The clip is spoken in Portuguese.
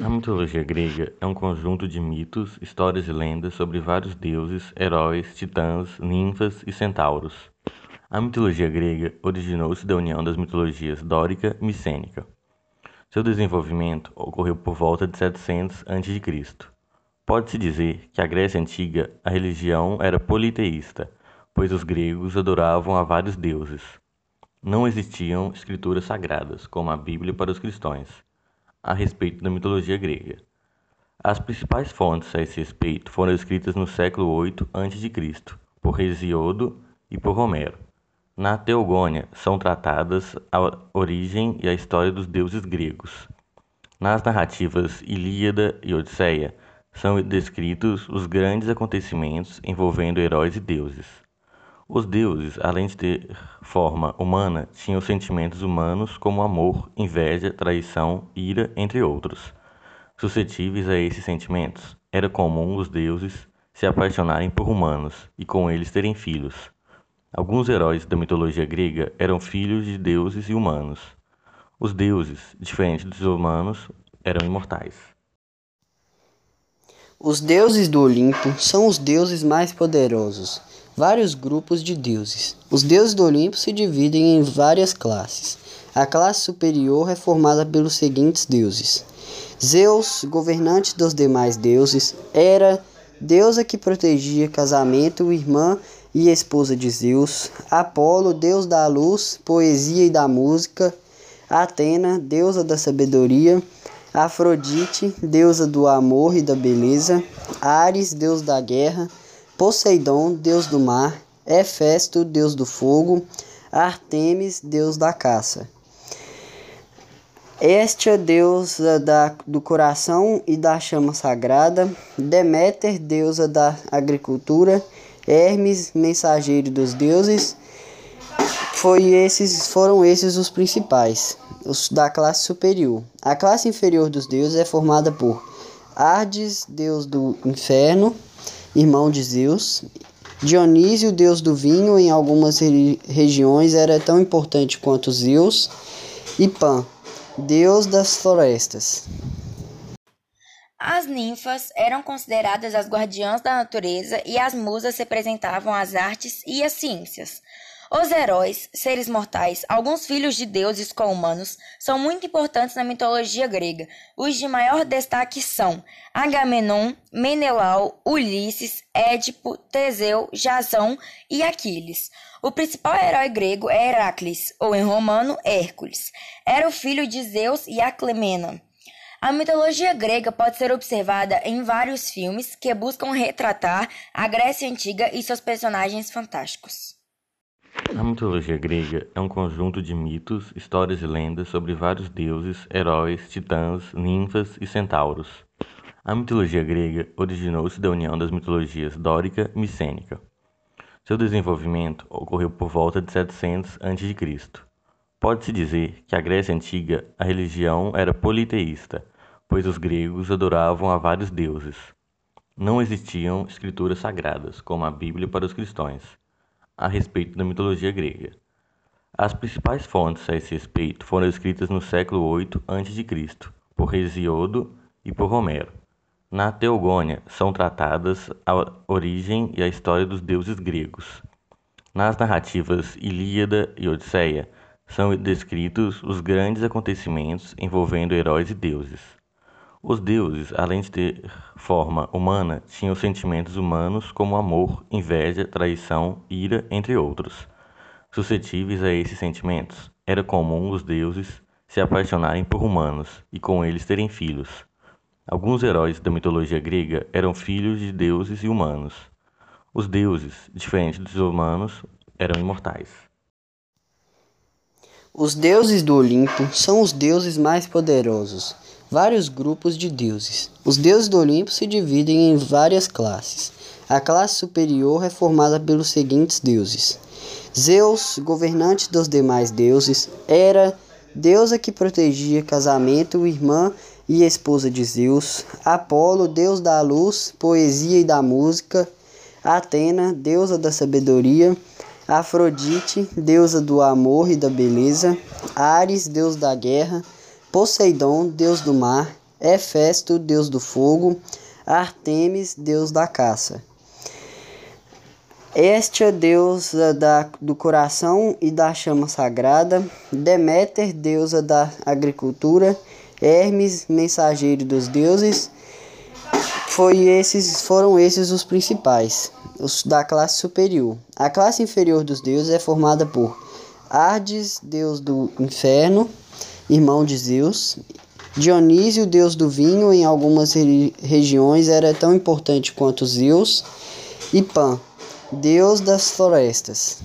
A mitologia grega é um conjunto de mitos, histórias e lendas sobre vários deuses, heróis, titãs, ninfas e centauros. A mitologia grega originou-se da união das mitologias dórica e micênica. Seu desenvolvimento ocorreu por volta de 700 a.C. Pode-se dizer que a Grécia Antiga a religião era politeísta, pois os gregos adoravam a vários deuses. Não existiam escrituras sagradas, como a Bíblia para os cristãos a respeito da mitologia grega. As principais fontes a esse respeito foram escritas no século 8 a.C., por Hesíodo e por Homero. Na Teogônia são tratadas a origem e a história dos deuses gregos. Nas narrativas Ilíada e Odisseia são descritos os grandes acontecimentos envolvendo heróis e deuses. Os deuses, além de ter forma humana, tinham sentimentos humanos como amor, inveja, traição, ira, entre outros. Suscetíveis a esses sentimentos, era comum os deuses se apaixonarem por humanos e com eles terem filhos. Alguns heróis da mitologia grega eram filhos de deuses e humanos. Os deuses, diferente dos humanos, eram imortais. Os deuses do Olimpo são os deuses mais poderosos vários grupos de deuses. Os deuses do Olimpo se dividem em várias classes. A classe superior é formada pelos seguintes deuses: Zeus, governante dos demais deuses, Hera, deusa que protegia casamento, irmã e esposa de Zeus, Apolo, deus da luz, poesia e da música, Atena, deusa da sabedoria, Afrodite, deusa do amor e da beleza, Ares, deus da guerra, Poseidon, deus do mar, Hefesto, deus do fogo, Artemis, deus da caça. Hestia, deusa da, do coração e da chama sagrada, Deméter, deusa da agricultura, Hermes, mensageiro dos deuses. Foi esses, foram esses os principais, os da classe superior. A classe inferior dos deuses é formada por Hades, deus do inferno, irmão de Zeus. Dionísio, deus do vinho, em algumas regiões era tão importante quanto Zeus. E Pan, deus das florestas. As ninfas eram consideradas as guardiãs da natureza e as musas representavam as artes e as ciências. Os heróis, seres mortais, alguns filhos de deuses com humanos, são muito importantes na mitologia grega. Os de maior destaque são Agamenon, Menelau, Ulisses, Édipo, Teseu, Jasão e Aquiles. O principal herói grego é Heracles, ou em romano, Hércules. Era o filho de Zeus e Aclemena. A mitologia grega pode ser observada em vários filmes que buscam retratar a Grécia Antiga e seus personagens fantásticos. A mitologia grega é um conjunto de mitos, histórias e lendas sobre vários deuses, heróis, titãs, ninfas e centauros. A mitologia grega originou-se da união das mitologias dórica e micênica. Seu desenvolvimento ocorreu por volta de 700 a.C. Pode-se dizer que a Grécia Antiga a religião era politeísta, pois os gregos adoravam a vários deuses. Não existiam escrituras sagradas, como a Bíblia para os cristãos a respeito da mitologia grega. As principais fontes a esse respeito foram escritas no século 8 a.C., por Hesíodo e por Homero. Na Teogônia são tratadas a origem e a história dos deuses gregos. Nas narrativas Ilíada e Odisseia são descritos os grandes acontecimentos envolvendo heróis e deuses. Os deuses, além de ter forma humana, tinham sentimentos humanos como amor, inveja, traição, ira, entre outros. Suscetíveis a esses sentimentos, era comum os deuses se apaixonarem por humanos e com eles terem filhos. Alguns heróis da mitologia grega eram filhos de deuses e humanos. Os deuses, diferente dos humanos, eram imortais. Os deuses do Olimpo são os deuses mais poderosos vários grupos de deuses. Os deuses do Olimpo se dividem em várias classes. A classe superior é formada pelos seguintes deuses: Zeus, governante dos demais deuses, Hera, deusa que protegia casamento, irmã e esposa de Zeus, Apolo, deus da luz, poesia e da música, Atena, deusa da sabedoria, Afrodite, deusa do amor e da beleza, Ares, deus da guerra, Poseidon, deus do mar, Hefesto, deus do fogo, Artemis, deus da caça. Estia, deusa da, do coração e da chama sagrada, Deméter, deusa da agricultura, Hermes, mensageiro dos deuses, foi esses, foram esses os principais, os da classe superior. A classe inferior dos deuses é formada por Hades, deus do inferno, irmão de Zeus, Dionísio, deus do vinho, em algumas regiões era tão importante quanto Zeus, e Pan, deus das florestas.